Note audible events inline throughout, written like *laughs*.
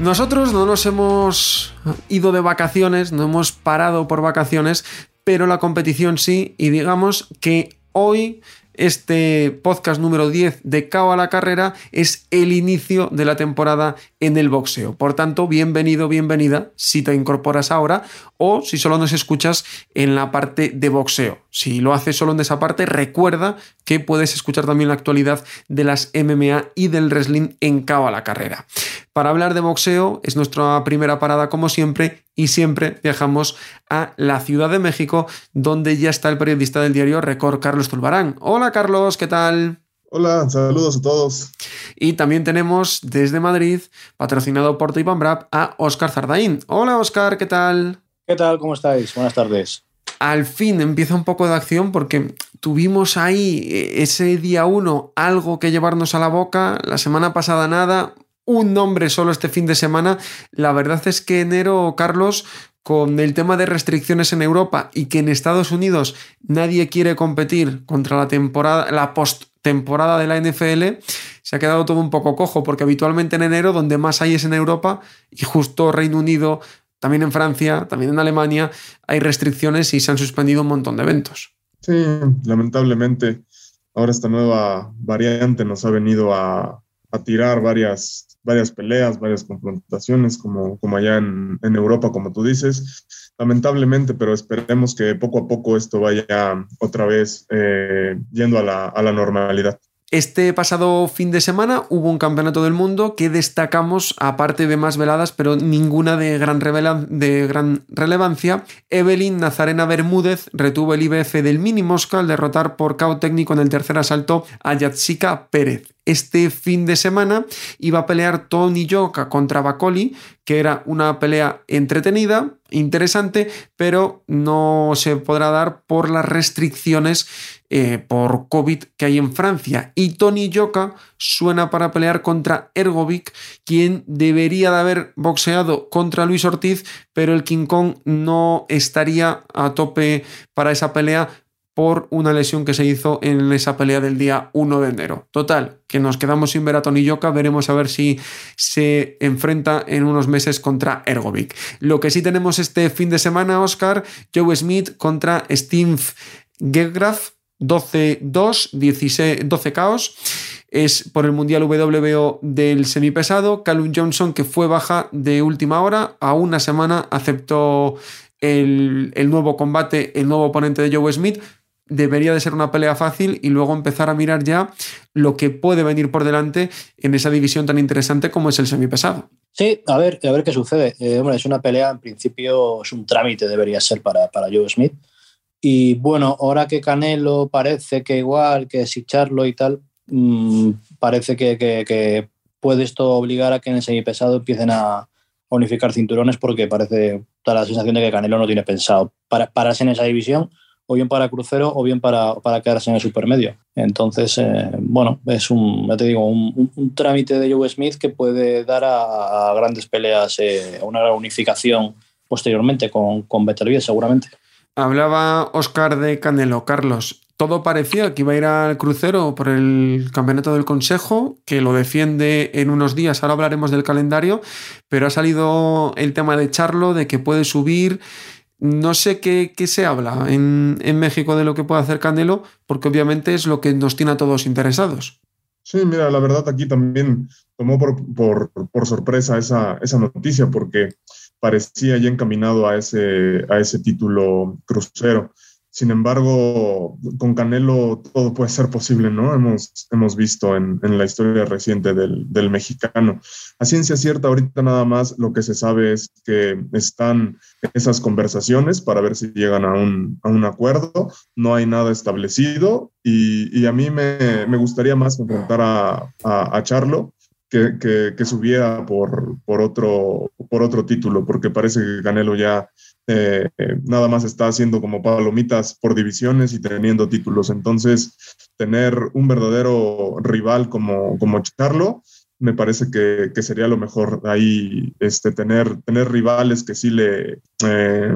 Nosotros no nos hemos ido de vacaciones, no hemos parado por vacaciones, pero la competición sí, y digamos que hoy este podcast número 10 de Cao a la Carrera es el inicio de la temporada en el boxeo. Por tanto, bienvenido, bienvenida si te incorporas ahora o si solo nos escuchas en la parte de boxeo. Si lo haces solo en esa parte, recuerda que puedes escuchar también la actualidad de las MMA y del wrestling en Cao a la Carrera. Para hablar de boxeo es nuestra primera parada como siempre y siempre viajamos a la Ciudad de México donde ya está el periodista del diario Record Carlos Tulbarán. Hola Carlos, ¿qué tal? Hola, saludos a todos. Y también tenemos desde Madrid, patrocinado por Brap, a Oscar Zardaín. Hola Oscar, ¿qué tal? ¿Qué tal? ¿Cómo estáis? Buenas tardes. Al fin empieza un poco de acción porque tuvimos ahí eh, ese día uno algo que llevarnos a la boca, la semana pasada nada, un nombre solo este fin de semana. La verdad es que enero, Carlos, con el tema de restricciones en Europa y que en Estados Unidos nadie quiere competir contra la temporada, la post-temporada de la NFL, se ha quedado todo un poco cojo, porque habitualmente en enero donde más hay es en Europa y justo Reino Unido, también en Francia, también en Alemania, hay restricciones y se han suspendido un montón de eventos. Sí, lamentablemente ahora esta nueva variante nos ha venido a, a tirar varias varias peleas, varias confrontaciones, como, como allá en, Europa, como tú dices. Lamentablemente, pero esperemos que poco a poco esto vaya otra vez eh, yendo a la, a la normalidad. Este pasado fin de semana hubo un campeonato del mundo que destacamos, aparte de más veladas, pero ninguna de gran, relevancia. Evelyn Nazarena Bermúdez retuvo el IBF del mini Mosca al derrotar por KO técnico en el tercer asalto a Yatsika Pérez este fin de semana iba a pelear Tony Yoka contra Bacoli, que era una pelea entretenida, interesante, pero no se podrá dar por las restricciones eh, por COVID que hay en Francia. Y Tony Yoka suena para pelear contra Ergovic, quien debería de haber boxeado contra Luis Ortiz, pero el King Kong no estaría a tope para esa pelea por una lesión que se hizo en esa pelea del día 1 de enero. Total, que nos quedamos sin ver a Tony Yoka, veremos a ver si se enfrenta en unos meses contra Ergovic. Lo que sí tenemos este fin de semana, Oscar, Joe Smith contra Steve Gegraf, 12-2, 12 caos. Es por el Mundial WBO del semipesado. Callum Johnson, que fue baja de última hora, a una semana aceptó el, el, nuevo combate, el nuevo oponente de Joe Smith debería de ser una pelea fácil y luego empezar a mirar ya lo que puede venir por delante en esa división tan interesante como es el semipesado. Sí, a ver, a ver qué sucede. Eh, es una pelea, en principio es un trámite, debería ser para, para Joe Smith. Y bueno, ahora que Canelo parece que igual, que si Charlo y tal, mm, parece que, que, puede esto obligar a que en el semipesado empiecen a unificar cinturones porque parece, da la sensación de que Canelo no tiene pensado para, pararse en esa división o bien para crucero o bien para, para quedarse en el supermedio. Entonces, eh, bueno, es un, ya te digo, un, trámite de Joe Smith que puede dar a, grandes peleas, eh, a una gran unificación posteriormente con, con Beterbiev, seguramente. Hablaba Oscar de Canelo, Carlos. Todo parecía que iba a ir al crucero por el campeonato del Consejo, que lo defiende en unos días. Ahora hablaremos del calendario, pero ha salido el tema de Charlo, de que puede subir no sé qué, se habla en, México de lo que puede hacer Canelo, porque obviamente es lo que nos tiene a todos interesados. Sí, mira, la verdad aquí también tomó por, sorpresa esa, esa, noticia porque parecía ya encaminado a ese, a ese título crucero. Sin embargo, con Canelo todo puede ser posible, ¿no? Hemos, hemos visto en, la historia reciente del, mexicano. A ciencia cierta, ahorita nada más lo que se sabe es que están esas conversaciones para ver si llegan a un, acuerdo. No hay nada establecido y, a mí me, me, gustaría más enfrentar a, a, Charlo que, que, subiera por, por, otro, por otro título, porque parece que Canelo ya eh, nada más está haciendo como palomitas por divisiones y teniendo títulos. Entonces, tener un verdadero rival como, como Charlo, me parece que, que, sería lo mejor ahí este, tener, tener rivales que sí le eh,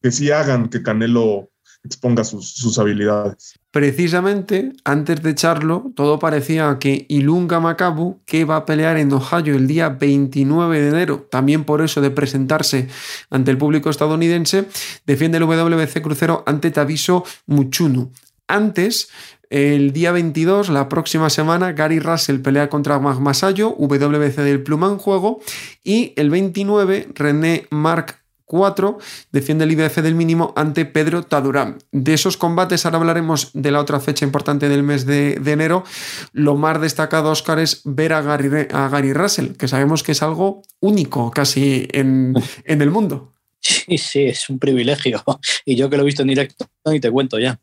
que sí hagan que Canelo exponga sus, habilidades. Precisamente, antes de echarlo, todo parecía que Ilunga Makabu, que va a pelear en Ohio el día 29 de enero, también por eso de presentarse ante el público estadounidense, defiende el WBC crucero ante Taviso Muchunu. Antes, el día 22, la próxima semana, Gary Russell pelea contra Magmasayo, WBC del Pluma en juego, y el 29, René Marc 4 defiende el IBF del mínimo ante Pedro Tadurán. De esos combates, ahora hablaremos de la otra fecha importante del mes de, enero. Lo más destacado, Oscar, es ver a Gary, a Gary Russell, que sabemos que es algo único casi en, *laughs* en el mundo. Sí, sí, es un privilegio. Y yo que lo he visto en directo y te cuento ya.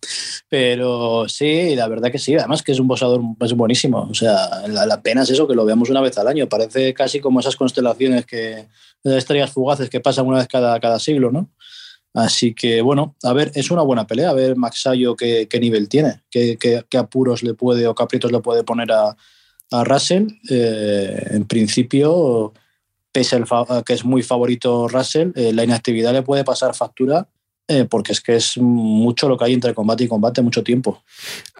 Pero sí, la verdad que sí. Además que es un boxeador es buenísimo. O sea, la, pena es eso, que lo veamos una vez al año. Parece casi como esas constelaciones que, de estrellas fugaces que pasan una vez cada, cada siglo, ¿no? Así que, bueno, a ver, es una buena pelea. A ver, Maxayo qué, qué nivel tiene, qué, apuros le puede o capritos le puede poner a, a Russell. Eh, en principio pese a que es muy favorito Russell, eh, la inactividad le puede pasar factura eh, porque es que es mucho lo que hay entre combate y combate, mucho tiempo.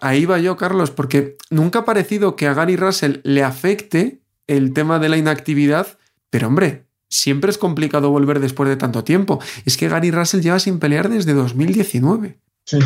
Ahí va yo, Carlos, porque nunca ha parecido que a Gary Russell le afecte el tema de la inactividad, pero hombre, siempre es complicado volver después de tanto tiempo. Es que Gary Russell lleva sin pelear desde 2019. Sí,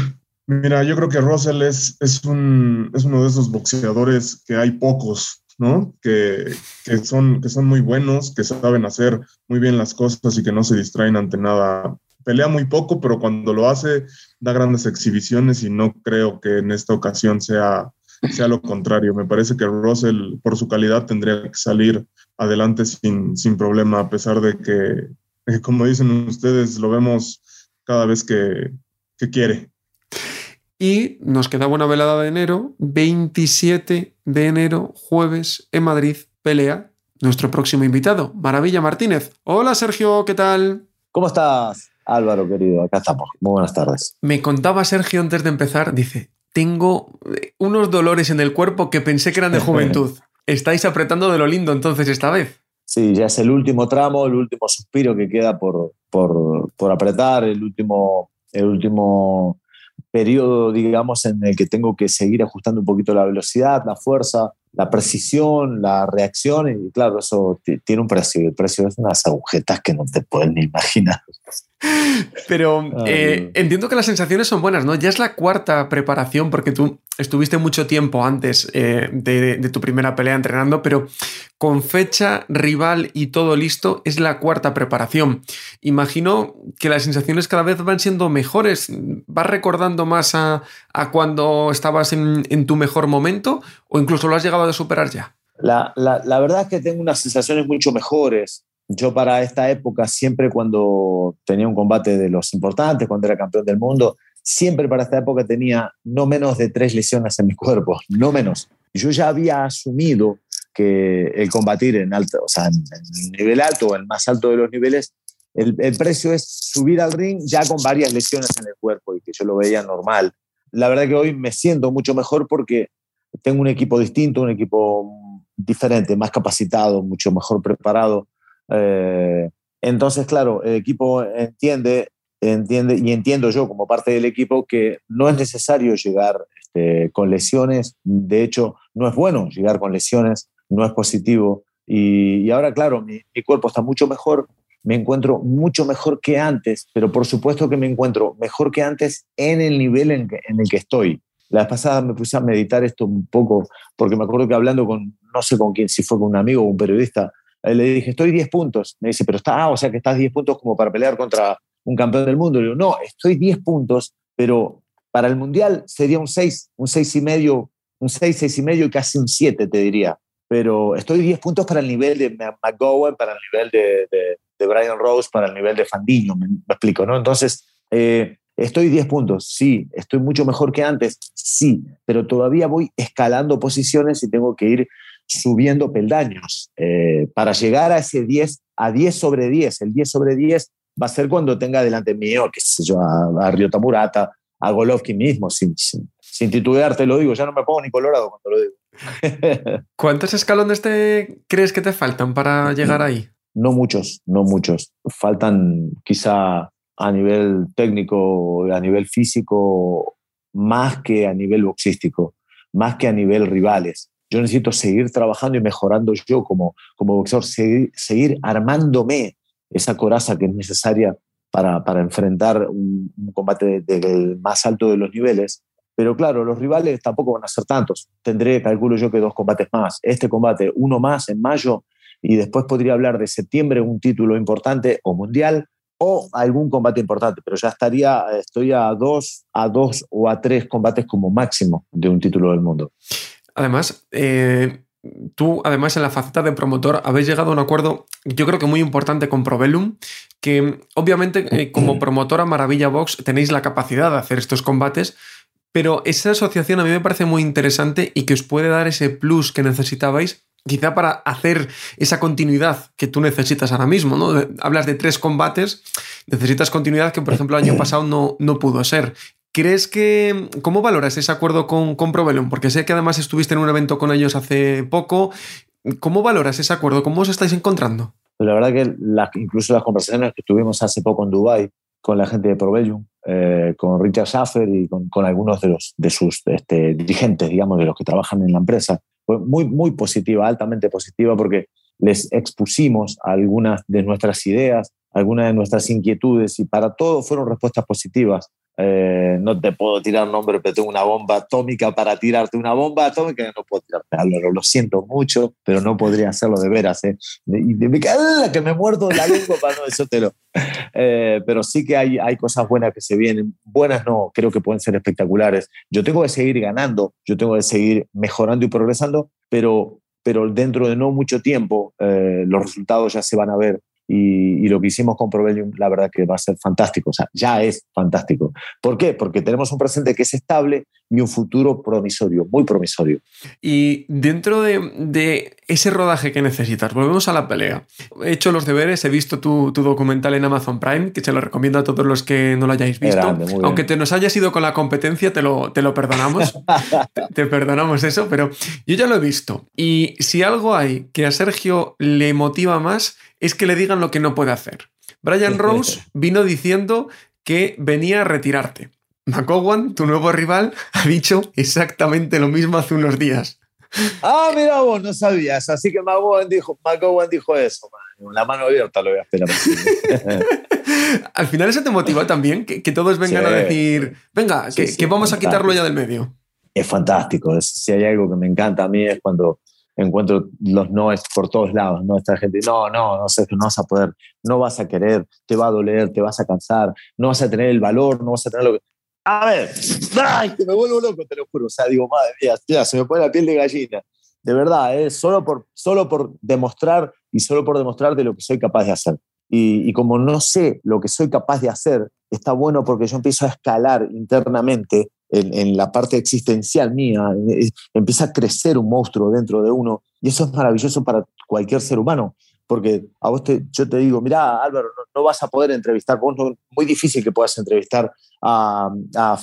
mira, yo creo que Russell es, es, un, es uno de esos boxeadores que hay pocos ¿no? Que, son, que son muy buenos, que saben hacer muy bien las cosas y que no se distraen ante nada. Pelea muy poco, pero cuando lo hace da grandes exhibiciones y no creo que en esta ocasión sea, sea lo contrario. Me parece que Russell, por su calidad, tendría que salir adelante sin, sin problema, a pesar de que, *laughs* como dicen ustedes, lo vemos cada vez que, que quiere. Y nos queda una velada de enero, 27 de enero, jueves, en Madrid, pelea nuestro próximo invitado, Maravilla Martínez. Hola Sergio, ¿qué tal? ¿Cómo estás, Álvaro, querido? Acá estamos. Muy buenas tardes. Me contaba Sergio antes de empezar, dice, tengo eh, unos dolores en el cuerpo que pensé que eran de *laughs* juventud. Estáis apretando de lo lindo entonces esta vez. Sí, ya es el último tramo, el último suspiro que queda por, por, por apretar, el último, el último periodo, digamos, en el que tengo que seguir ajustando un poquito la velocidad, la fuerza, la precisión, la reacción, y claro, eso tiene un precio, el precio es unas agujetas que no te pueden ni imaginar. Pero eh, entiendo que las sensaciones son buenas, ¿no? Ya es la cuarta preparación, porque tú estuviste mucho tiempo antes eh, de, tu primera pelea entrenando, pero con fecha, rival y todo listo, es la cuarta preparación. Imagino que las sensaciones cada vez van siendo mejores. ¿Vas recordando más a, cuando estabas en, tu mejor momento o incluso lo has llegado a superar ya? La, la verdad es que tengo unas sensaciones mucho mejores yo para esta época, siempre cuando tenía un combate de los importantes, cuando era campeón del mundo, siempre para esta época tenía no menos de tres lesiones en mi cuerpo, no menos. Yo ya había asumido que el combatir en alto, o sea, en, nivel alto o el más alto de los niveles, el, el, precio es subir al ring ya con varias lesiones en el cuerpo y que yo lo veía normal. La verdad que hoy me siento mucho mejor porque tengo un equipo distinto, un equipo diferente, más capacitado, mucho mejor preparado eh, entonces, claro, el equipo entiende, entiende y entiendo yo como parte del equipo que no es necesario llegar este, con lesiones. De hecho, no es bueno llegar con lesiones, no es positivo. Y, ahora, claro, mi, cuerpo está mucho mejor, me encuentro mucho mejor que antes, pero por supuesto que me encuentro mejor que antes en el nivel en, en el que estoy. La vez pasada me puse a meditar esto un poco, porque me acuerdo que hablando con, no sé con quién, si fue con un amigo o un periodista, le dije, estoy 10 puntos. Me dice, pero está, ah, o sea que estás 10 puntos como para pelear contra un campeón del mundo. Le digo, no, estoy 10 puntos, pero para el mundial sería un 6, un 6 y medio, un 6, 6 y medio y casi un 7, te diría. Pero estoy 10 puntos para el nivel de McGowan, para el nivel de, de, Brian Rose, para el nivel de Fandiño, me, explico, ¿no? Entonces, eh, estoy 10 puntos, sí, estoy mucho mejor que antes, Sí, pero todavía voy escalando posiciones y tengo que ir subiendo peldaños eh, para llegar a ese 10, a 10 sobre 10. El 10 sobre 10 va a ser cuando tenga delante mío, qué sé yo, a, a Ryota Murata, a Golovkin mismo, sin, sin, sin, titubear, te lo digo, ya no me pongo ni colorado cuando lo digo. *laughs* ¿Cuántos escalones te crees que te faltan para llegar ahí? No muchos, no muchos. Faltan quizá a nivel técnico, a nivel físico, más que a nivel boxístico, más que a nivel rivales. Yo necesito seguir trabajando y mejorando yo como, como boxeador, seguir, seguir armándome esa coraza que es necesaria para, para enfrentar un, un combate del más alto de los niveles. Pero claro, los rivales tampoco van a ser tantos. Tendré, calculo yo, que dos combates más. Este combate, uno más en mayo, y después podría hablar de septiembre, un título importante o mundial, o algún combate importante, pero ya estaría, estoy a dos, a dos o a tres combates como máximo de un título del mundo. Además, eh, tú, además, en la faceta de promotor, habéis llegado a un acuerdo, yo creo que muy importante con Provelum, que obviamente eh, como promotora Maravilla Box tenéis la capacidad de hacer estos combates, pero esa asociación a mí me parece muy interesante y que os puede dar ese plus que necesitabais quizá para hacer esa continuidad que tú necesitas ahora mismo, ¿no? Hablas de tres combates, necesitas continuidad que, por ejemplo, el año *clears throat* pasado no, no pudo ser. ¿Crees que... ¿Cómo valoras ese acuerdo con, con Provelum? Porque sé que además estuviste en un evento con ellos hace poco. ¿Cómo valoras ese acuerdo? ¿Cómo os estáis encontrando? La verdad que incluso las conversaciones que tuvimos hace poco en Dubái con la gente de Provelum, eh, con Richard Schaffer y con, con, algunos de, los, de sus este, dirigentes, digamos, de los que trabajan en la empresa, fue muy, muy positiva, altamente positiva, porque les expusimos algunas de nuestras ideas, algunas de nuestras inquietudes y para todo fueron respuestas positivas. Eh, no te puedo tirar nombre, pero tengo una bomba atómica para tirarte una bomba atómica no puedo. Lo, siento mucho, pero no podría hacerlo de veras. ¿eh? Y me que me la lengua para no. Eh, pero sí que hay, hay cosas buenas que se vienen. Buenas no, creo que pueden ser espectaculares. Yo tengo que seguir ganando, yo tengo que seguir mejorando y progresando, pero, pero dentro de no mucho tiempo los resultados ya se van a ver y, lo que hicimos con Provelium, la verdad que va a ser fantástico, o sea, ya es fantástico. ¿Por qué? Porque tenemos un presente que es estable y un futuro promisorio, muy promisorio. Y dentro de, de ese rodaje que necesitas, volvemos a la pelea. He hecho los deberes, he visto tu, tu, documental en Amazon Prime, que se lo recomiendo a todos los que no lo hayáis visto. Grande, Aunque te nos hayas ido con la competencia, te lo, te lo perdonamos. *laughs* te, te perdonamos eso, pero yo ya lo he visto. Y si algo hay que a Sergio le motiva más, es que le digan lo que no puede hacer. Brian *laughs* Rose vino diciendo que venía a retirarte. McCowan, tu nuevo rival, ha dicho exactamente lo mismo hace unos días. Ah, mira vos, no sabías. Así que McCowan dijo, McCowan dijo eso. Man. La mano abierta lo voy a esperar. *laughs* Al final eso te motivó también, que, que todos vengan sí. a decir, venga, sí, que, sí, que, vamos a quitarlo ya del medio. Es fantástico. Es, si hay algo que me encanta a mí es cuando encuentro los noes por todos lados, ¿no? Esta gente, no, no, no sé, no vas a poder, no vas a querer, te va a doler, te vas a cansar, no vas a tener el valor, no vas a tener lo que... A ver, ¡ay! Que me vuelvo loco, te lo juro. O sea, digo, madre mía, ya, se me pone la piel de gallina. De verdad, ¿eh? solo, por, solo por demostrar y solo por demostrar de lo que soy capaz de hacer. Y, como no sé lo que soy capaz de hacer, está bueno porque yo empiezo a escalar internamente en, en, la parte existencial mía, empieza a crecer un monstruo dentro de uno y eso es maravilloso para cualquier ser humano, porque a vos te, yo te digo, mira Álvaro, no, vas a poder entrevistar, vos no, muy difícil que puedas entrevistar a,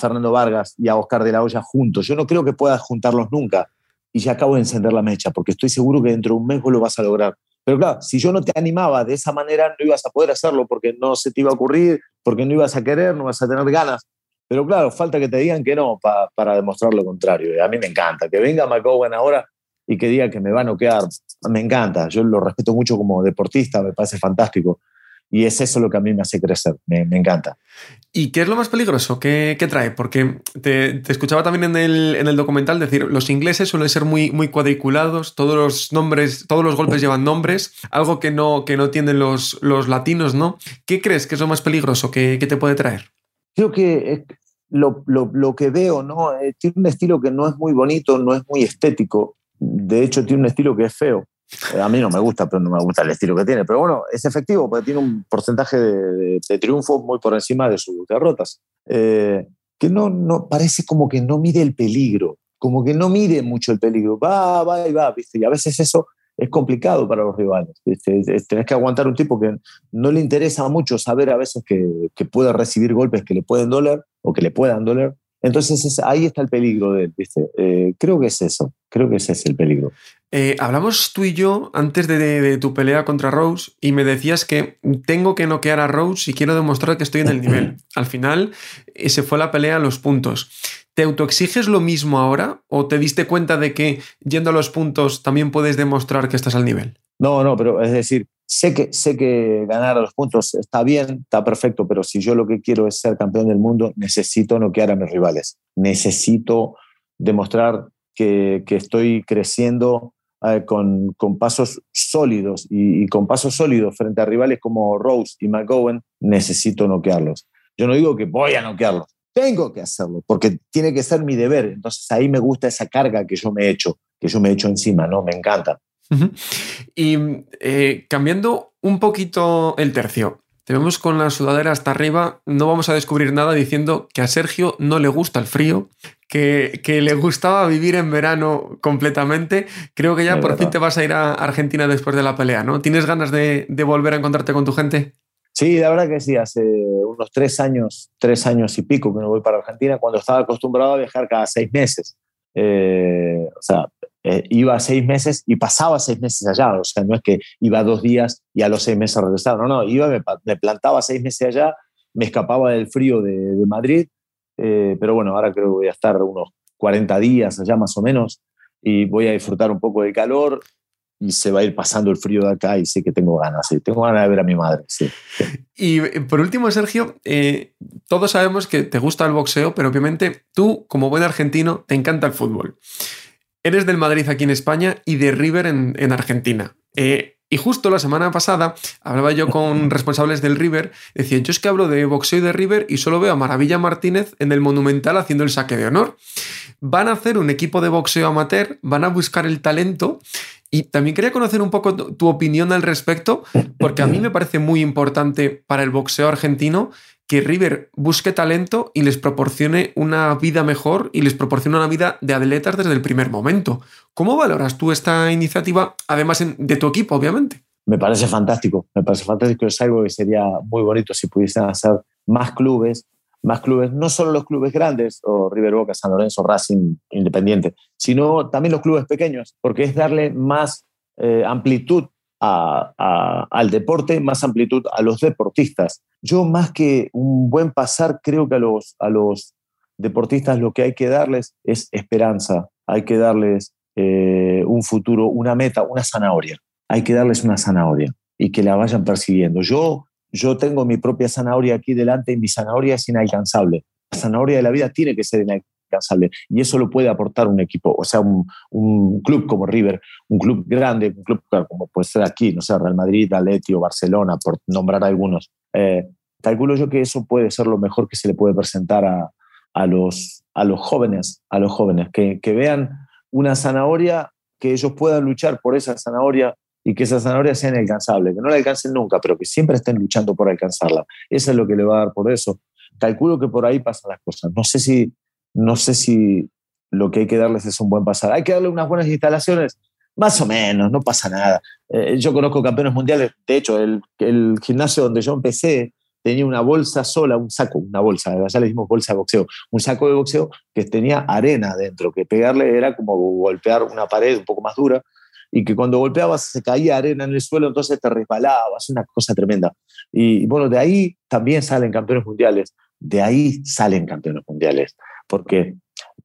Fernando Vargas y a Oscar de la Hoya juntos, yo no creo que puedas juntarlos nunca y ya acabo de encender la mecha, porque estoy seguro que dentro de un mes lo vas a lograr. Pero claro, si yo no te animaba de esa manera, no ibas a poder hacerlo porque no se te iba a ocurrir, porque no ibas a querer, no vas a tener ganas. Pero claro, falta que te digan que no pa, para demostrar lo contrario. A mí me encanta. Que venga McCowan ahora y que diga que me va a noquear, me encanta. Yo lo respeto mucho como deportista, me parece fantástico. Y es eso lo que a mí me hace crecer, me, me encanta. ¿Y qué es lo más peligroso? ¿Qué, qué trae? Porque te, te, escuchaba también en el, en el documental decir, los ingleses suelen ser muy, muy cuadriculados, todos los nombres, todos los golpes llevan nombres, algo que no, que no tienen los, los latinos, ¿no? ¿Qué crees que es lo más peligroso que, que te puede traer? Creo que lo, lo, lo que veo, ¿no? Eh, tiene un estilo que no es muy bonito, no es muy estético. De hecho, tiene un estilo que es feo. Eh, a mí no me gusta, pero no me gusta el estilo que tiene. Pero bueno, es efectivo porque tiene un porcentaje de, de, de triunfos muy por encima de sus derrotas. Eh, que no, no, parece como que no mide el peligro, como que no mide mucho el peligro. Va, va y va, ¿viste? Y a veces eso es complicado para los rivales. Tenés que aguantar un tipo que no le interesa mucho saber a veces que, que puede recibir golpes que le pueden doler o que le puedan doler. Entonces ahí está el peligro de ¿viste? Eh, creo que es eso, creo que ese es el peligro. Eh, hablamos tú y yo antes de, de, tu pelea contra Rose y me decías que tengo que noquear a Rose y quiero demostrar que estoy en el nivel. *clears throat* Al final eh, se fue la pelea a los puntos. ¿Te autoexiges lo mismo ahora o te diste cuenta de que yendo a los puntos también puedes demostrar que estás al nivel? No, no, pero es decir, sé que, sé que ganar los puntos está bien, está perfecto, pero si yo lo que quiero es ser campeón del mundo, necesito noquear a mis rivales. Necesito demostrar que, que estoy creciendo eh, con, con, pasos sólidos y, y, con pasos sólidos frente a rivales como Rose y McGowan, necesito noquearlos. Yo no digo que voy a noquearlos, tengo que hacerlo, porque tiene que ser mi deber. Entonces ahí me gusta esa carga que yo me he hecho, que yo me he hecho encima, ¿no? Me encanta. Y eh, cambiando un poquito el tercio, te vemos con la sudadera hasta arriba, no vamos a descubrir nada diciendo que a Sergio no le gusta el frío, que, que le gustaba vivir en verano completamente. Creo que ya por fin te vas a ir a Argentina después de la pelea, ¿no? ¿Tienes ganas de, de volver a encontrarte con tu gente? Sí, la verdad que sí, hace unos tres años, tres años y pico que no voy para Argentina, cuando estaba acostumbrado a viajar cada seis meses. Eh, o sea, eh, iba seis meses y pasaba seis meses allá, o sea, no es que iba dos días y a los seis meses regresaba, no, no, iba, me, me plantaba seis meses allá, me escapaba del frío de, de Madrid, eh, pero bueno, ahora creo que voy a estar unos 40 días allá más o menos y voy a disfrutar un poco del calor y se va a ir pasando el frío de acá y sé que tengo ganas, sí, tengo ganas de ver a mi madre. Sí. Y por último, Sergio, eh, todos sabemos que te gusta el boxeo, pero obviamente tú, como buen argentino, te encanta el fútbol. Eres del Madrid aquí en España y de River en, en Argentina. Eh, y justo la semana pasada hablaba yo con *laughs* responsables del River, decía, yo es que hablo de boxeo y de River y solo veo a Maravilla Martínez en el Monumental haciendo el saque de honor. Van a hacer un equipo de boxeo amateur, van a buscar el talento y también quería conocer un poco tu opinión al respecto, porque a mí me parece muy importante para el boxeo argentino que River busque talento y les proporcione una vida mejor y les proporcione una vida de atletas desde el primer momento. ¿Cómo valoras tú esta iniciativa, además de tu equipo, obviamente? Me parece fantástico, me parece fantástico, es algo que sería muy bonito si pudiesen hacer más clubes, más clubes, no solo los clubes grandes, o River Boca, San Lorenzo, Racing, Independiente, sino también los clubes pequeños, porque es darle más eh, amplitud al deporte, más amplitud a los deportistas. Yo más que un buen pasar, creo que a los, a los deportistas lo que hay que darles es esperanza, hay que darles eh, un futuro, una meta, una zanahoria. Hay que darles una zanahoria y que la vayan persiguiendo. Yo yo tengo mi propia zanahoria aquí delante y mi zanahoria es inalcanzable. La zanahoria de la vida tiene que ser inalcanzable y eso lo puede aportar un equipo, o sea, un, club como River, un club grande, un club como puede ser aquí, no sé, Real Madrid, Atleti o Barcelona, por nombrar algunos. Eh, calculo yo que eso puede ser lo mejor que se le puede presentar a, los, jóvenes, a los jóvenes, que vean una zanahoria, que ellos puedan luchar por esa zanahoria y que esa zanahoria sea inalcanzable, que no la alcancen nunca, pero que siempre estén luchando por alcanzarla. Eso es lo que le va a dar por eso. Calculo que por ahí pasan las cosas. No sé si, no sé si lo que hay que darles es un buen pasar. Hay que darle unas buenas instalaciones, más o menos, no pasa nada. Eh, yo conozco campeones mundiales, de hecho, el, el, gimnasio donde yo empecé tenía una bolsa sola, un saco, una bolsa, ya le dimos bolsa de boxeo, un saco de boxeo que tenía arena dentro, que pegarle era como golpear una pared un poco más dura y que cuando golpeabas se caía arena en el suelo, entonces te resbalabas, una cosa tremenda. Y bueno, de ahí también salen campeones mundiales, de ahí salen campeones mundiales, porque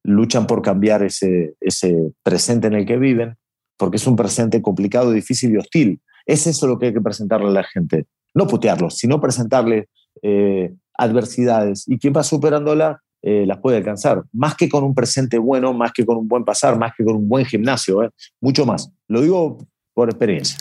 luchan por cambiar ese, ese presente en el que viven, porque es un presente complicado, difícil y hostil. Es eso lo que hay que presentarle a la gente. No putearlos, sino presentarle eh, adversidades. Y quien va superándola eh, las puede alcanzar. Más que con un presente bueno, más que con un buen pasar, más que con un buen gimnasio, ¿eh? mucho más. Lo digo por experiencia.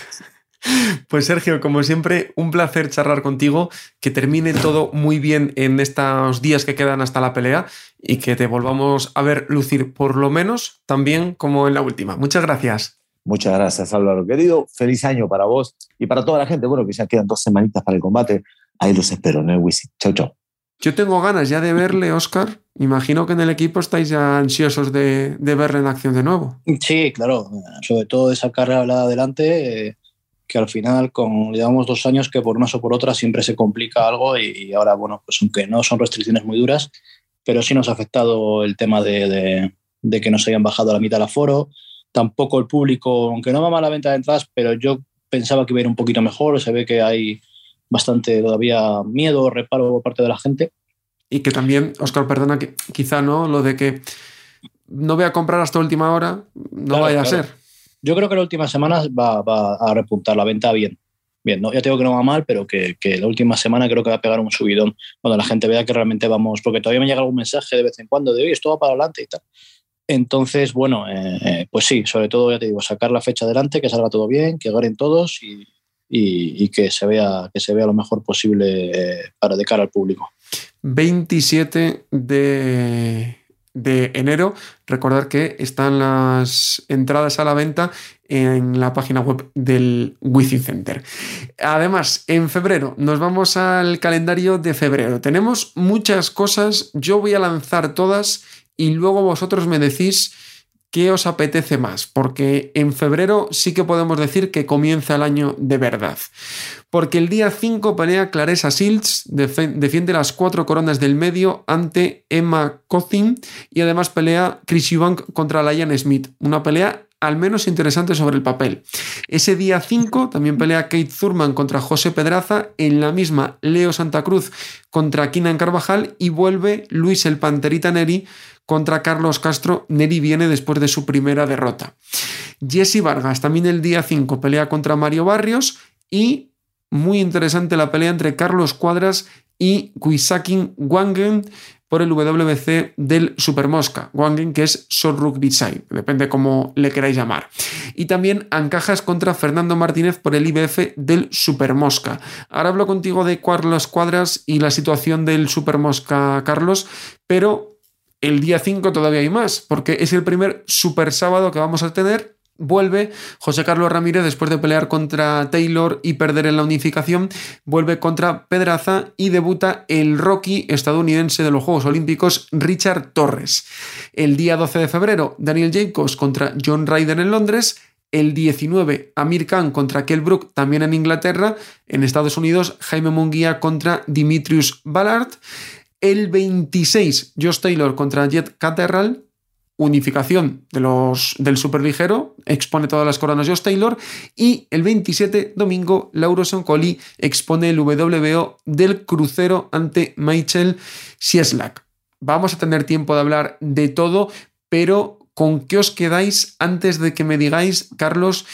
Pues Sergio, como siempre, un placer charlar contigo, que termine todo muy bien en estos días que quedan hasta la pelea y que te volvamos a ver lucir por lo menos también como en la última. Muchas gracias. Muchas gracias, Álvaro. Querido, feliz año para vos y para toda la gente. Bueno, que ya quedan dos semanitas para el combate. Ahí los espero, ¿no, Wisi? Chau, chau. Yo tengo ganas ya de verle, Oscar. Imagino que en el equipo estáis ya ansiosos de, verle en acción de nuevo. Sí, claro. Sobre todo esa carrera adelante, eh, que al final, con llevamos dos años que por una o por otra siempre se complica algo y, ahora, bueno, pues aunque no son restricciones muy duras, pero sí nos ha afectado el tema de, de que nos hayan bajado a la mitad el aforo. Tampoco el público, aunque no va mal la venta de entradas, pero yo pensaba que iba a ir un poquito mejor. Se ve que hay bastante todavía miedo o reparo por parte de la gente. Y que también, Oscar, perdona, que quizá no, lo de que no voy a comprar hasta última hora, no vaya a ser. Yo creo que la última semana va, va, a repuntar la venta bien. Bien, ¿no? ya tengo que no va mal, pero que, que, la última semana creo que va a pegar un subidón cuando la gente vea que realmente vamos, porque todavía me llega algún mensaje de vez en cuando de, hoy esto va para adelante y tal. Entonces, bueno, eh, eh, pues sí, sobre todo, ya te digo, sacar la fecha adelante, que salga todo bien, que ganen todos y, que, se vea, que se vea lo mejor posible eh, para de cara al público. 27 de, de enero. Recordar que están las entradas a la venta en la página web del Wifi Center. Además, en febrero nos vamos al calendario de febrero. Tenemos muchas cosas, yo voy a lanzar todas y luego vosotros me decís qué os apetece más, porque en febrero sí que podemos decir que comienza el año de verdad. Porque el día 5 pelea Clarissa Shields, defiende las cuatro coronas del medio ante Emma Cothin y además pelea Chris Eubank contra Lyan Smith, una pelea al menos interesante sobre el papel. Ese día 5 también pelea Kate Thurman contra José Pedraza, en la misma Leo Santa Cruz contra Kinan Carvajal y vuelve Luis el Panterita Neri contra Carlos Castro. Neri viene después de su primera derrota. Jesse Vargas también el día 5 pelea contra Mario Barrios y muy interesante la pelea entre Carlos Cuadras y Kuisakin Wangen por el WBC del Supermosca, Wangen, que es Short Rugby Side, depende cómo le queráis llamar. Y también Ancajas contra Fernando Martínez por el IBF del Supermosca. Ahora hablo contigo de Carlos Cuadras y la situación del Supermosca, Carlos, pero el día 5 todavía hay más, porque es el primer super sábado que vamos a tener Vuelve José Carlos Ramírez después de pelear contra Taylor y perder en la unificación, vuelve contra Pedraza y debuta el Rocky estadounidense de los Juegos Olímpicos Richard Torres. El día 12 de febrero, Daniel Jacobs contra John Ryder en Londres. El 19, Amir Khan contra Kell Brook, también en Inglaterra. En Estados Unidos, Jaime Munguía contra Dimitrius Ballard. El 26, Josh Taylor contra Jet Caterral unificación de los, del superligero, expone todas las coronas Josh Taylor y el 27 domingo Lauro Soncoli expone el WBO del crucero ante Michael Sieslak. Vamos a tener tiempo de hablar de todo, pero ¿con qué os quedáis antes de que me digáis, Carlos,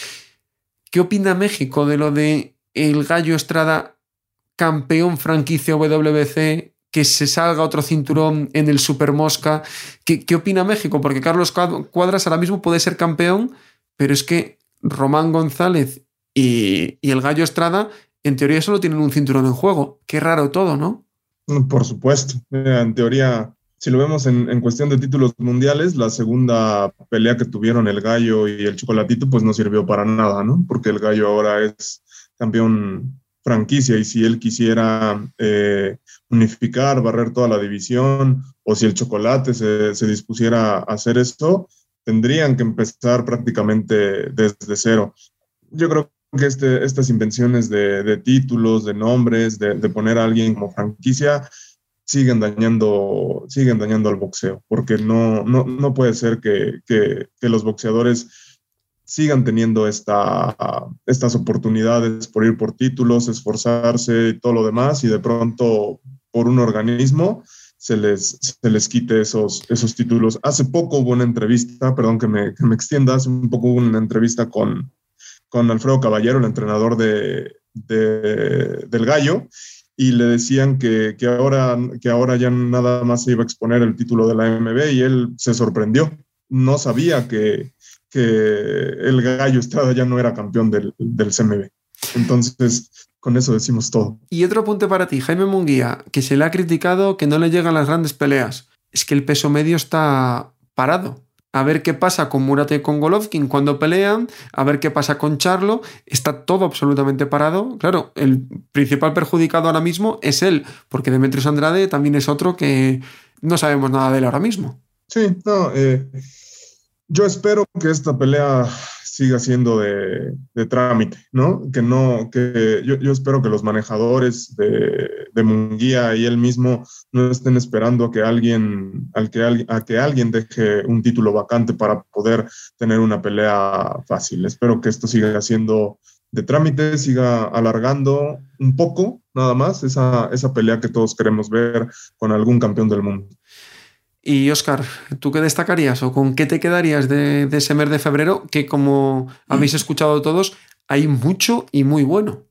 qué opina México de lo de el Gallo Estrada campeón franquicia WBC que se salga otro cinturón en el Super Mosca. ¿Qué, opina México? Porque Carlos Cuadras ahora mismo puede ser campeón, pero es que Román González y, el Gallo Estrada, en teoría, solo tienen un cinturón en juego. Qué raro todo, ¿no? Por supuesto. En teoría, si lo vemos en, en, cuestión de títulos mundiales, la segunda pelea que tuvieron el Gallo y el Chocolatito, pues no sirvió para nada, ¿no? Porque el Gallo ahora es campeón franquicia y si él quisiera eh, unificar, barrer toda la división o si el chocolate se, se, dispusiera a hacer esto, tendrían que empezar prácticamente desde cero. Yo creo que este, estas invenciones de, de, títulos, de nombres, de, de, poner a alguien como franquicia, siguen dañando, siguen dañando al boxeo, porque no, no, no puede ser que, que, que los boxeadores sigan teniendo esta, estas oportunidades por ir por títulos, esforzarse y todo lo demás, y de pronto por un organismo se les, se les quite esos, esos títulos. Hace poco hubo una entrevista, perdón que me, que me extienda, hace un poco hubo una entrevista con, con Alfredo Caballero, el entrenador de, de, del Gallo, y le decían que, que, ahora, que ahora ya nada más se iba a exponer el título de la MB y él se sorprendió. No sabía que, que el Gallo Estrada ya no era campeón del, del CMB. Entonces, con eso decimos todo. Y otro apunte para ti, Jaime Munguía, que se le ha criticado que no le llegan las grandes peleas. Es que el peso medio está parado. a ver qué pasa con Murata y con Golovkin cuando pelean, a ver qué pasa con Charlo. Está todo absolutamente parado. Claro, el principal perjudicado ahora mismo es él, porque Demetrius Andrade también es otro que no sabemos nada de él ahora mismo. Sí, no, eh, yo espero que esta pelea siga siendo de, trámite, ¿no? Que no, que yo, espero que los manejadores de, Munguía y él mismo no estén esperando a que alguien, al que, a que alguien deje un título vacante para poder tener una pelea fácil. Espero que esto siga siendo de trámite, siga alargando un poco, nada más, esa, esa pelea que todos queremos ver con algún campeón del mundo. Y Oscar, ¿tú qué destacarías o con qué te quedarías de, ese mes de febrero? Que como habéis escuchado todos, hay mucho y muy bueno.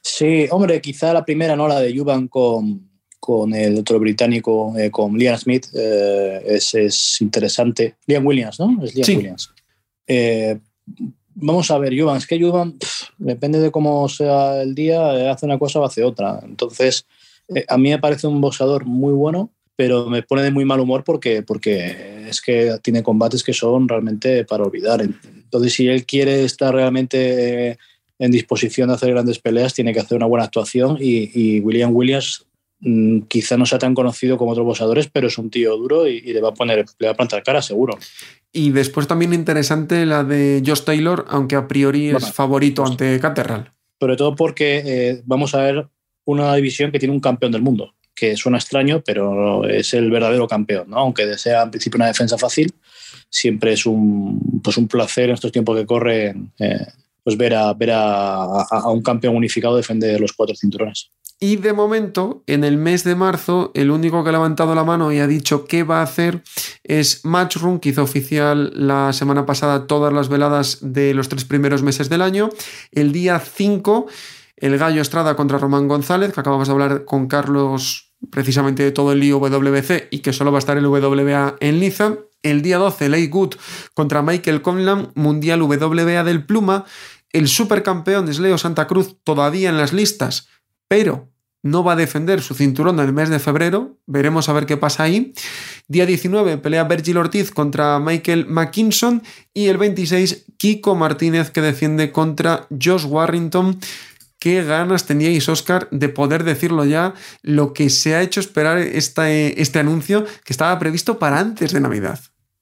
Sí, hombre, quizá la primera, ¿no? La de Yuban con, con el otro británico, eh, con Liam Smith, eh, es, interesante. Liam Williams, ¿no? Es Liam Williams. Eh, vamos a ver, Yuban, es que Yuban, depende de cómo sea el día, hace una cosa o hace otra. Entonces, a mí me parece un boxeador muy bueno pero me pone de muy mal humor porque, porque es que tiene combates que son realmente para olvidar. Entonces, si él quiere estar realmente en disposición de hacer grandes peleas, tiene que hacer una buena actuación y, William Williams mm, quizá no sea tan conocido como otros boxeadores, pero es un tío duro y, le va a poner, le va a plantar cara, seguro. Y después también interesante la de Josh Taylor, aunque a priori es favorito pues ante Caterral. Sobre todo porque eh, vamos a ver una división que tiene un campeón del mundo que suena extraño, pero es el verdadero campeón, ¿no? Aunque sea en principio una defensa fácil, siempre es un, pues un placer en estos tiempos que corren eh, pues ver, a, ver a, un campeón unificado defender los cuatro cinturones. Y de momento, en el mes de marzo, el único que ha levantado la mano y ha dicho qué va a hacer es Matchroom, que hizo oficial la semana pasada todas las veladas de los tres primeros meses del año. El día 5 el Gallo Estrada contra Román González, que acabamos de hablar con Carlos precisamente de todo el WBC y que solo va a estar el WBA en Liza. El día 12, Ley Good contra Michael Conlan, Mundial WBA del Pluma. El supercampeón es Leo Santa Cruz todavía en las listas, pero no va a defender su cinturón en el mes de febrero. Veremos a ver qué pasa ahí. Día 19, pelea Virgil Ortiz contra Michael McKinson. Y el 26, Kiko Martínez que defiende contra Josh Warrington qué ganas teníais, Oscar, de poder decirlo ya, lo que se ha hecho esperar este, este anuncio que estaba previsto para antes de Navidad.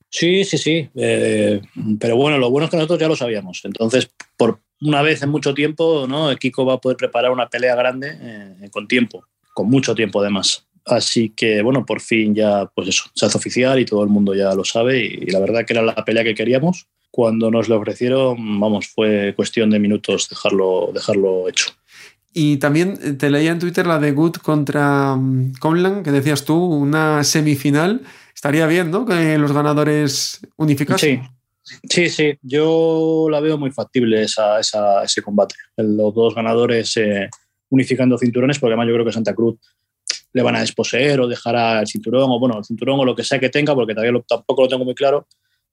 Sí, sí, sí. Eh, pero bueno, lo bueno es que nosotros ya lo sabíamos. Entonces, por una vez en mucho tiempo, ¿no? Kiko va a poder preparar una pelea grande eh, con tiempo, con mucho tiempo además. Así que, bueno, por fin ya, pues eso, se hace oficial y todo el mundo ya lo sabe. Y, la verdad que era la pelea que queríamos. Cuando nos lo ofrecieron, vamos, fue cuestión de minutos dejarlo, dejarlo hecho. Y también te leía en Twitter la de Good contra mm, Conlan, que decías tú, una semifinal. Estaría bien, ¿no? Que los ganadores unificasen. Sí, sí, sí. Yo la veo muy factible esa, ese combate. Los dos ganadores eh, unificando cinturones, porque además yo creo que Santa Cruz le van a desposeer o dejará el cinturón, o bueno, el cinturón o lo que sea que tenga, porque todavía tampoco lo tengo muy claro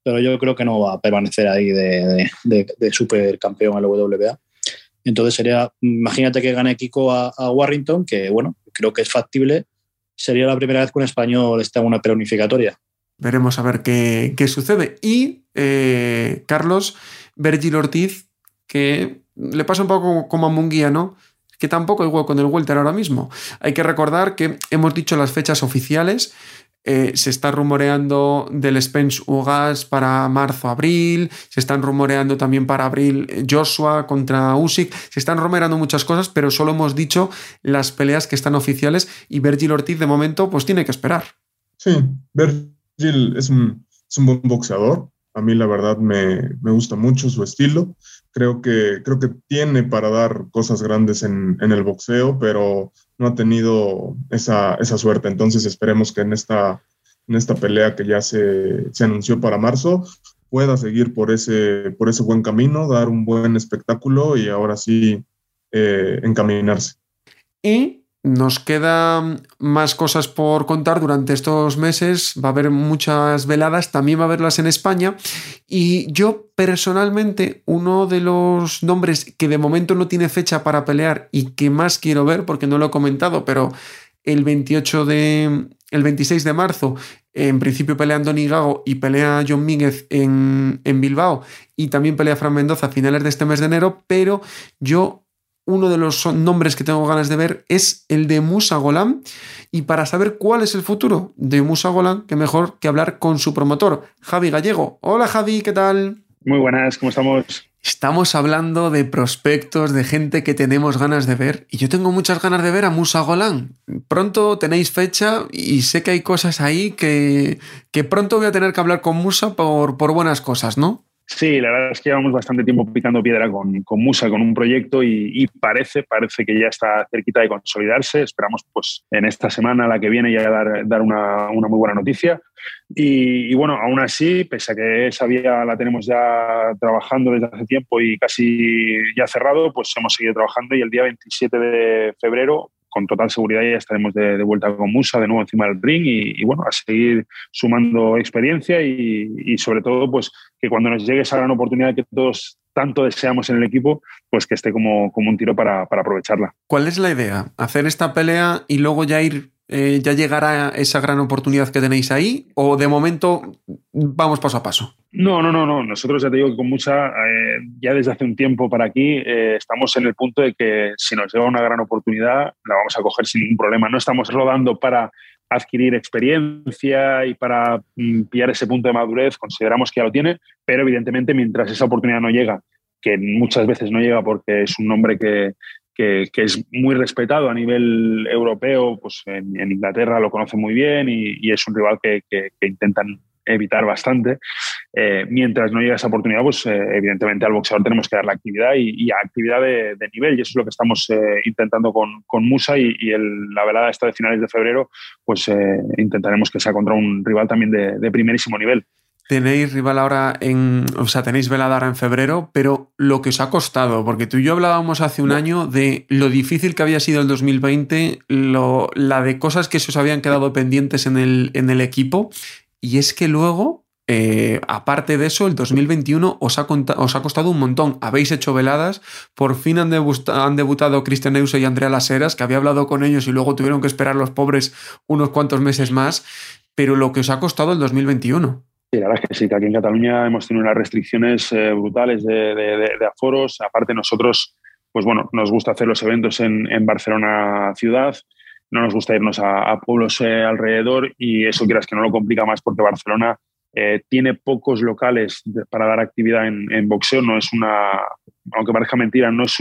pero yo creo que no va a permanecer ahí de, de, supercampeón en la. Entonces sería, imagínate que gane Kiko a, Warrington, que bueno, creo que es factible. Sería la primera vez que un español está en una preunificatoria. Veremos a ver qué, sucede. Y eh, Carlos Virgil Ortiz, que le pasa un poco como a Munguía, ¿no? Que tampoco hay hueco en el Welter ahora mismo. Hay que recordar que hemos dicho las fechas oficiales. Eh, se está rumoreando del Spence Ugas para marzo-abril, se están rumoreando también para abril eh, Joshua contra Usyk, se están rumoreando muchas cosas, pero solo hemos dicho las peleas que están oficiales y Virgil Ortiz de momento pues tiene que esperar. Sí, Virgil es un, buen boxeador, a mí la verdad me, gusta mucho su estilo, creo que, creo que tiene para dar cosas grandes en, en el boxeo, pero no ha tenido esa, suerte. Entonces esperemos que en esta, en esta pelea que ya se, anunció para marzo pueda seguir por ese, por ese buen camino, dar un buen espectáculo y ahora sí eh, encaminarse. Y nos quedan más cosas por contar durante estos meses. Va a haber muchas veladas, también va a haberlas en España. Y yo personalmente, uno de los nombres que de momento no tiene fecha para pelear y que más quiero ver, porque no lo he comentado, pero el 28 de. El 26 de marzo En principio pelea Andoni Gago y pelea John Mínguez en, en Bilbao y también pelea Fran Mendoza a finales de este mes de enero, pero yo uno de los nombres que tengo ganas de ver es el de Musa Golan. Y para saber cuál es el futuro de Musa Golan, qué mejor que hablar con su promotor, Javi Gallego. Hola Javi, ¿qué tal? Muy buenas, ¿cómo estamos? Estamos hablando de prospectos, de gente que tenemos ganas de ver. Y yo tengo muchas ganas de ver a Musa Golan. Pronto tenéis fecha y sé que hay cosas ahí que, que pronto voy a tener que hablar con Musa por, por buenas cosas, ¿no? Sí, la verdad es que llevamos bastante tiempo picando piedra con, con Musa, con un proyecto y, parece, parece que ya está cerquita de consolidarse. Esperamos pues en esta semana, la que viene, ya dar, dar una, una muy buena noticia. Y, bueno, aún así, pese a que esa vía la tenemos ya trabajando desde hace tiempo y casi ya cerrado, pues hemos seguido trabajando y el día 27 de febrero con total seguridad ya estaremos de, vuelta con Musa de nuevo encima del ring y, bueno, a seguir sumando experiencia y, sobre todo pues que cuando nos llegue esa gran oportunidad que todos tanto deseamos en el equipo, pues que esté como, como un tiro para, para aprovecharla. ¿Cuál es la idea? ¿Hacer esta pelea y luego ya ir eh, ya llegará esa gran oportunidad que tenéis ahí? ¿O de momento vamos paso a paso? No, no, no, no. Nosotros ya te digo que con mucha, eh, ya desde hace un tiempo para aquí, eh, estamos en el punto de que si nos llega una gran oportunidad, la vamos a coger sin ningún problema. No estamos rodando para adquirir experiencia y para mm, pillar ese punto de madurez, consideramos que ya lo tiene, pero evidentemente mientras esa oportunidad no llega, que muchas veces no llega porque es un nombre que, que, es muy respetado a nivel europeo, pues en, Inglaterra lo conoce muy bien y, es un rival que, intentan evitar bastante. Eh, mientras no llega esa oportunidad, pues eh, evidentemente al boxeador tenemos que dar la actividad y, actividad de, nivel, y eso es lo que estamos eh, intentando con, Musa y, la velada esta de finales de febrero, pues intentaremos que sea contra un rival también de primerísimo nivel tenéis rival ahora en. O sea, tenéis velada ahora en febrero, pero lo que os ha costado, porque tú y yo hablábamos hace un año de lo difícil que había sido el 2020, lo, la de cosas que se os habían quedado pendientes en el, en el equipo, y es que luego. Eh, aparte de eso, el 2021 os ha, os ha, costado un montón. Habéis hecho veladas, por fin han, han debutado Cristian Euse y Andrea Laseras, que había hablado con ellos y luego tuvieron que esperar los pobres unos cuantos meses más, pero lo que os ha costado el 2021. Sí, la verdad es que sí, que aquí en Cataluña hemos tenido unas restricciones eh, brutales de, aforos. Aparte, nosotros, pues bueno, nos gusta hacer los eventos en, Barcelona ciudad, no nos gusta irnos a, pueblos eh, alrededor y eso quieras que no lo complica más porque Barcelona eh, tiene pocos locales para dar actividad en, boxeo. No es una, aunque parezca mentira, no es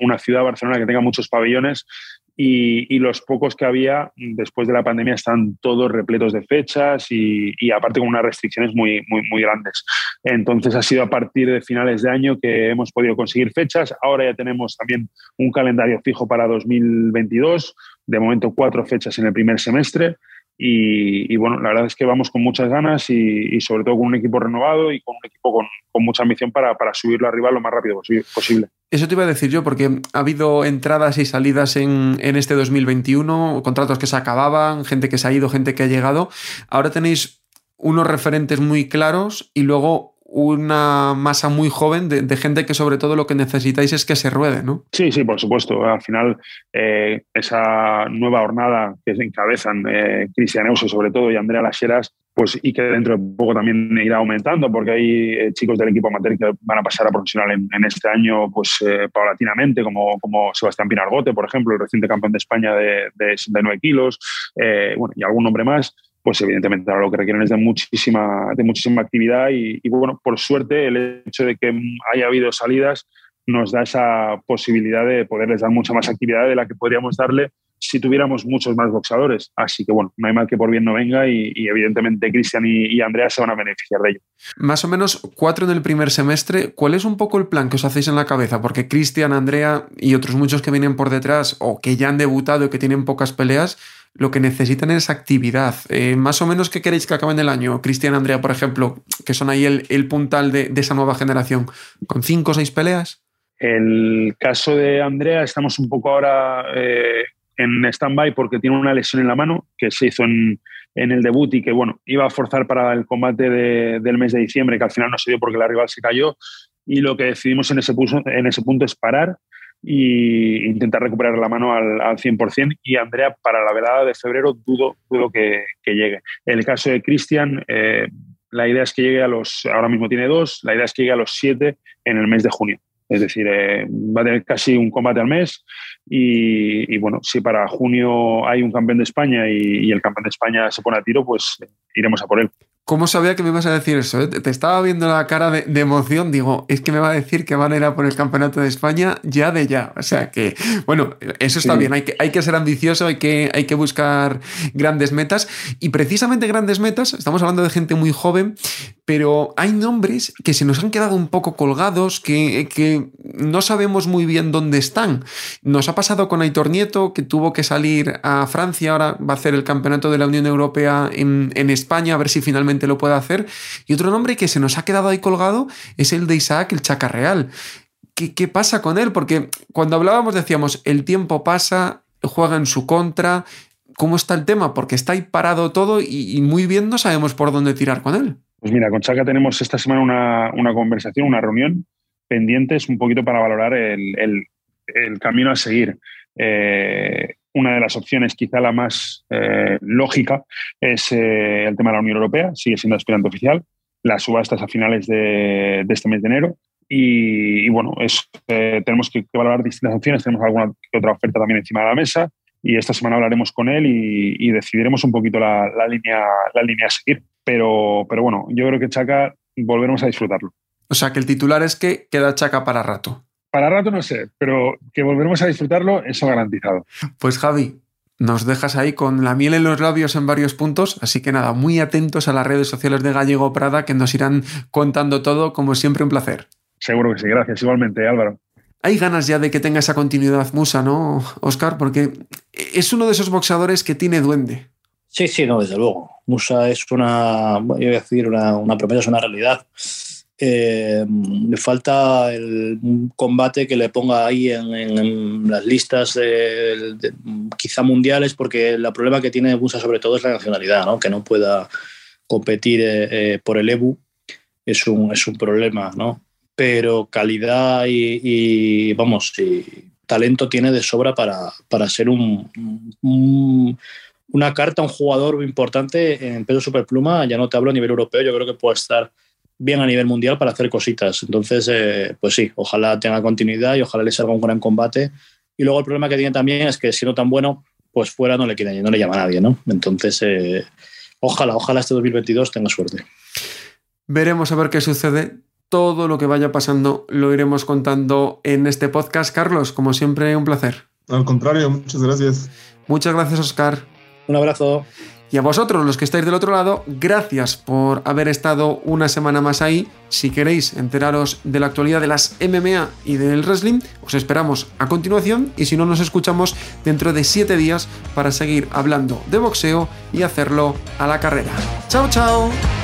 una ciudad Barcelona que tenga muchos pabellones y, los pocos que había después de la pandemia están todos repletos de fechas y, aparte con unas restricciones muy, muy, muy grandes. Entonces ha sido a partir de finales de año que hemos podido conseguir fechas. Ahora ya tenemos también un calendario fijo para 2022, de momento cuatro fechas en el primer semestre y, bueno, la verdad es que vamos con muchas ganas y, sobre todo con un equipo renovado y con un equipo con, mucha ambición para, subirlo arriba lo más rápido posible. Eso te iba a decir yo, porque ha habido entradas y salidas en, en este 2021, contratos que se acababan, gente que se ha ido, gente que ha llegado. Ahora tenéis unos referentes muy claros y luego una masa muy joven de, gente que sobre todo lo que necesitáis es que se ruede, ¿no? Sí, sí, por supuesto. Al final, eh, esa nueva jornada que encabezan eh, Cristian Euse sobre todo y Andrea Laseras, pues y que dentro de poco también irá aumentando porque hay eh, chicos del equipo amateur que van a pasar a profesional en, este año pues paulatinamente como, como Sebastián Pinargote, por ejemplo, el reciente campeón de España de, de 69 kilos, bueno, y algún nombre más pues evidentemente ahora lo que requieren es de muchísima, de muchísima actividad y, bueno, por suerte el hecho de que haya habido salidas nos da esa posibilidad de poderles dar mucha más actividad de la que podríamos darle si tuviéramos muchos más boxeadores. Así que bueno, no hay mal que por bien no venga y, evidentemente Cristian y, y, Andrea se van a beneficiar de ello. Más o menos cuatro en el primer semestre. ¿Cuál es un poco el plan que os hacéis en la cabeza? Porque Cristian, Andrea y otros muchos que vienen por detrás o que ya han debutado y que tienen pocas peleas, lo que necesitan es actividad. Eh, más o menos, ¿qué queréis que acaben el año? Cristian Andrea, por ejemplo, que son ahí el, puntal de, esa nueva generación, ¿con cinco o seis peleas? El caso de Andrea, estamos un poco ahora eh, en stand-by porque tiene una lesión en la mano que se hizo en, el debut y que, bueno, iba a forzar para el combate del mes de diciembre, que al final no se dio porque la rival se cayó. Y lo que decidimos en ese, en ese punto es parar y intentar recuperar la mano al, al 100%. Y Andrea, para la velada de febrero, dudo, dudo que, llegue. En el caso de Cristian, eh, la idea es que llegue a los, ahora mismo tiene dos, la idea es que llegue a los siete en el mes de junio. Es decir, eh, va a tener casi un combate al mes y, bueno, si para junio hay un campeón de España y, el campeón de España se pone a tiro, pues iremos a por él. ¿Cómo sabía que me ibas a decir eso? Eh? Te estaba viendo la cara de, de, emoción. Digo, es que me va a decir que van a ir a por el campeonato de España ya de ya. O sea que, bueno, eso está sí. bien. Hay que, hay que ser ambicioso, hay que, hay que buscar grandes metas. Y precisamente grandes metas, estamos hablando de gente muy joven, pero hay nombres que se nos han quedado un poco colgados, que, que no sabemos muy bien dónde están. Nos ha pasado con Aitor Nieto, que tuvo que salir a Francia, ahora va a hacer el campeonato de la Unión Europea en, en España, a ver si finalmente lo puede hacer. Y otro nombre que se nos ha quedado ahí colgado es el de Isaac, el Chacarreal. ¿Qué, ¿Qué pasa con él? Porque cuando hablábamos decíamos, el tiempo pasa, juega en su contra. ¿Cómo está el tema? Porque está ahí parado todo y, muy bien no sabemos por dónde tirar con él. Pues mira, con Chaca tenemos esta semana una, una conversación, una reunión pendientes un poquito para valorar el, el, el camino a seguir. Eh, una de las opciones, quizá la más eh, lógica, es eh, el tema de la Unión Europea, sigue siendo aspirante oficial. Las subastas a finales de, de este mes de enero. Y, bueno, eh, tenemos que, que, valorar distintas opciones. Tenemos alguna otra oferta también encima de la mesa. Y esta semana hablaremos con él y, decidiremos un poquito la, la, línea, la línea a seguir. Pero, pero bueno, yo creo que Chaca volveremos a disfrutarlo. O sea, que el titular es que queda Chaca para rato. Para rato no sé, pero que volveremos a disfrutarlo, eso garantizado. Pues Javi, nos dejas ahí con la miel en los labios en varios puntos, así que nada, muy atentos a las redes sociales de Gallego Prada que nos irán contando todo, como siempre un placer. Seguro que sí, gracias igualmente Álvaro. Hay ganas ya de que tenga esa continuidad Musa, ¿no, Oscar? Porque es uno de esos boxeadores que tiene duende. Sí, sí, no, desde luego. Musa es una, yo voy a decir, una, una promesa, es una realidad eh, le falta el combate que le ponga ahí en, las listas quizá mundiales, porque el problema que tiene Busa sobre todo es la nacionalidad, ¿no? que no pueda competir eh, eh, por el EBU es un, es un problema, ¿no? pero calidad y, vamos, talento tiene de sobra para, para ser un, un una carta, un jugador importante en peso superpluma, ya no te hablo a nivel europeo, yo creo que puede estar bien a nivel mundial para hacer cositas. Entonces, eh, pues sí, ojalá tenga continuidad y ojalá le salga un gran combate. Y luego el problema que tiene también es que siendo tan bueno, pues fuera no le, quiere, no le llama a nadie, ¿no? Entonces, eh, ojalá, ojalá este 2022 tenga suerte. Veremos a ver qué sucede. Todo lo que vaya pasando lo iremos contando en este podcast. Carlos, como siempre, un placer. Al contrario, muchas gracias. Muchas gracias, Oscar. Un abrazo. Y a vosotros, los que estáis del otro lado, gracias por haber estado una semana más ahí. Si queréis enteraros de la actualidad de las MMA y del wrestling, os esperamos a continuación y si no, nos escuchamos dentro de siete días para seguir hablando de boxeo y hacerlo a la carrera. ¡Chao, chao!